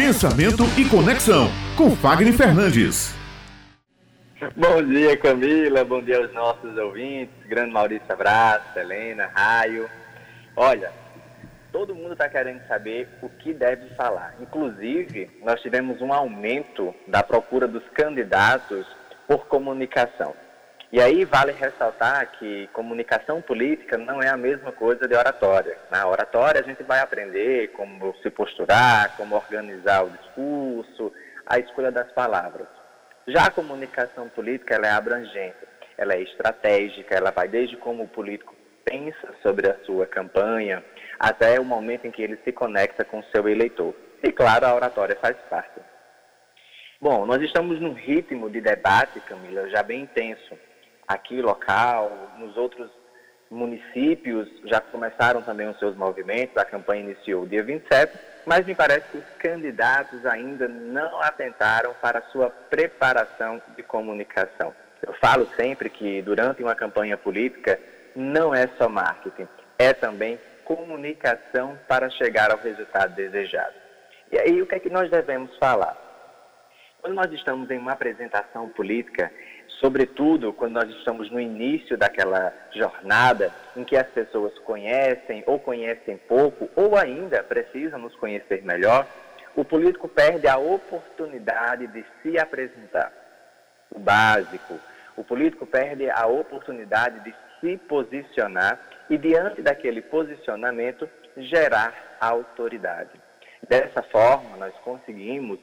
Pensamento e Conexão, com Fagner Fernandes. Bom dia, Camila. Bom dia aos nossos ouvintes. Grande Maurício Abraço, Helena, Raio. Olha, todo mundo está querendo saber o que deve falar. Inclusive, nós tivemos um aumento da procura dos candidatos por comunicação. E aí vale ressaltar que comunicação política não é a mesma coisa de oratória. Na oratória a gente vai aprender como se posturar, como organizar o discurso, a escolha das palavras. Já a comunicação política ela é abrangente, ela é estratégica, ela vai desde como o político pensa sobre a sua campanha até o momento em que ele se conecta com o seu eleitor. E claro, a oratória faz parte. Bom, nós estamos num ritmo de debate, Camila, já bem intenso aqui local, nos outros municípios já começaram também os seus movimentos, a campanha iniciou dia 27, mas me parece que os candidatos ainda não atentaram para a sua preparação de comunicação. Eu falo sempre que durante uma campanha política não é só marketing, é também comunicação para chegar ao resultado desejado. E aí o que é que nós devemos falar? Quando nós estamos em uma apresentação política, sobretudo quando nós estamos no início daquela jornada em que as pessoas conhecem ou conhecem pouco ou ainda precisam nos conhecer melhor, o político perde a oportunidade de se apresentar. O básico. O político perde a oportunidade de se posicionar e, diante daquele posicionamento, gerar autoridade. Dessa forma, nós conseguimos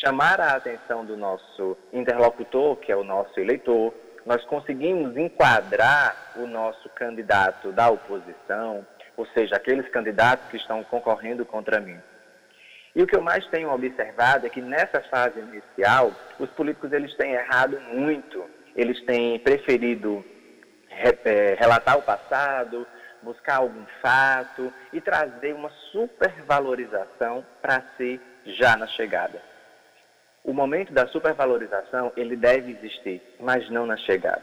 chamar a atenção do nosso interlocutor, que é o nosso eleitor, nós conseguimos enquadrar o nosso candidato da oposição, ou seja, aqueles candidatos que estão concorrendo contra mim. E o que eu mais tenho observado é que nessa fase inicial, os políticos eles têm errado muito. Eles têm preferido é, relatar o passado, buscar algum fato e trazer uma supervalorização para si já na chegada. O momento da supervalorização, ele deve existir, mas não na chegada.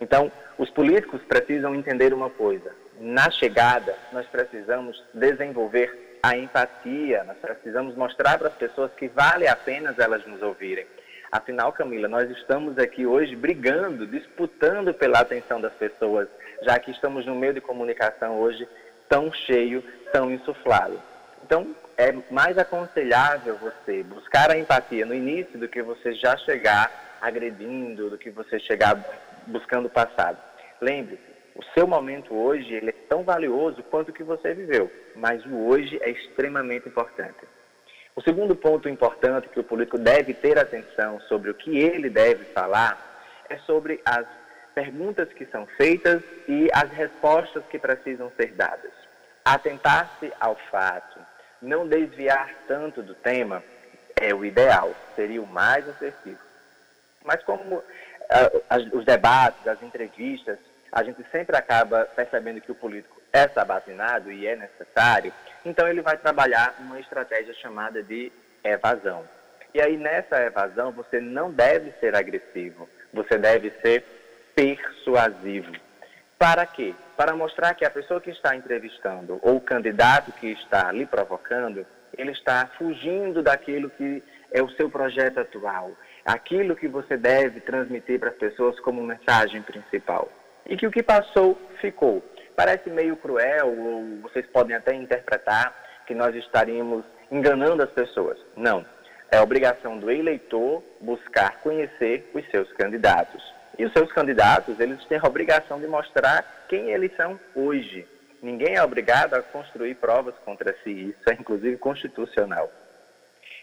Então, os políticos precisam entender uma coisa. Na chegada, nós precisamos desenvolver a empatia, nós precisamos mostrar para as pessoas que vale a pena elas nos ouvirem. Afinal, Camila, nós estamos aqui hoje brigando, disputando pela atenção das pessoas, já que estamos no meio de comunicação hoje tão cheio, tão insuflado. Então, é mais aconselhável você buscar a empatia no início do que você já chegar agredindo, do que você chegar buscando o passado. Lembre-se, o seu momento hoje ele é tão valioso quanto o que você viveu, mas o hoje é extremamente importante. O segundo ponto importante que o político deve ter atenção sobre o que ele deve falar é sobre as perguntas que são feitas e as respostas que precisam ser dadas. Atentar-se ao fato, não desviar tanto do tema é o ideal, seria o mais assertivo. Mas como uh, as, os debates, as entrevistas, a gente sempre acaba percebendo que o político é sabatinado e é necessário, então ele vai trabalhar uma estratégia chamada de evasão. E aí nessa evasão você não deve ser agressivo, você deve ser persuasivo. Para quê? Para mostrar que a pessoa que está entrevistando ou o candidato que está lhe provocando, ele está fugindo daquilo que é o seu projeto atual, aquilo que você deve transmitir para as pessoas como mensagem principal. E que o que passou ficou. Parece meio cruel, ou vocês podem até interpretar que nós estaríamos enganando as pessoas. Não. É obrigação do eleitor buscar conhecer os seus candidatos. E os seus candidatos, eles têm a obrigação de mostrar quem eles são hoje. Ninguém é obrigado a construir provas contra si, isso é inclusive constitucional.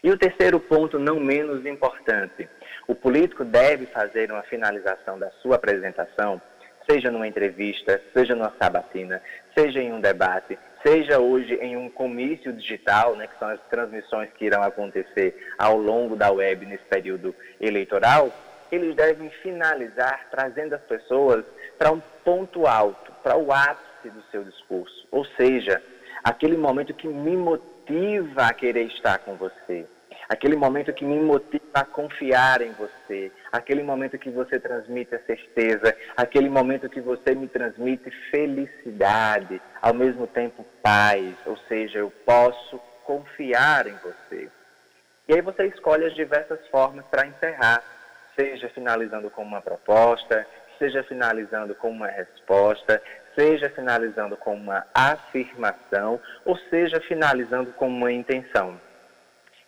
E o terceiro ponto, não menos importante, o político deve fazer uma finalização da sua apresentação, seja numa entrevista, seja numa sabatina, seja em um debate, seja hoje em um comício digital, né, que são as transmissões que irão acontecer ao longo da web nesse período eleitoral, eles devem finalizar trazendo as pessoas para um ponto alto, para o ápice do seu discurso. Ou seja, aquele momento que me motiva a querer estar com você, aquele momento que me motiva a confiar em você, aquele momento que você transmite a certeza, aquele momento que você me transmite felicidade, ao mesmo tempo paz, ou seja, eu posso confiar em você. E aí você escolhe as diversas formas para encerrar, seja finalizando com uma proposta, seja finalizando com uma resposta, seja finalizando com uma afirmação, ou seja finalizando com uma intenção.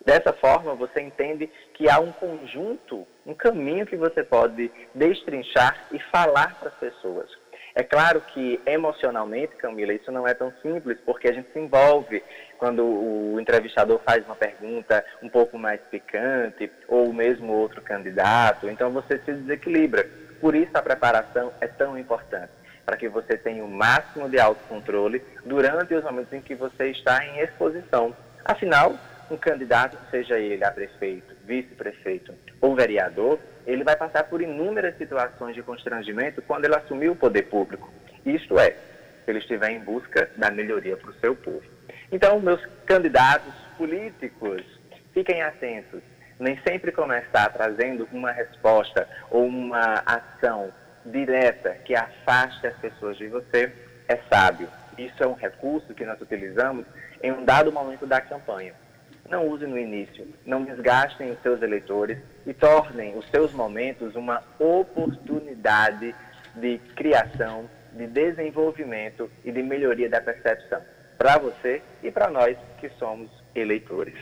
Dessa forma, você entende que há um conjunto, um caminho que você pode destrinchar e falar para as pessoas. É claro que emocionalmente, Camila, isso não é tão simples, porque a gente se envolve quando o entrevistador faz uma pergunta um pouco mais picante, ou mesmo outro candidato, então você se desequilibra. Por isso a preparação é tão importante, para que você tenha o máximo de autocontrole durante os momentos em que você está em exposição. Afinal, um candidato, seja ele a prefeito, vice-prefeito ou vereador, ele vai passar por inúmeras situações de constrangimento quando ele assumir o poder público. Isto é, se ele estiver em busca da melhoria para o seu povo. Então, meus candidatos políticos, fiquem atentos. Nem sempre começar trazendo uma resposta ou uma ação direta que afaste as pessoas de você é sábio. Isso é um recurso que nós utilizamos em um dado momento da campanha não use no início. Não desgastem os seus eleitores e tornem os seus momentos uma oportunidade de criação, de desenvolvimento e de melhoria da percepção. Para você e para nós que somos eleitores.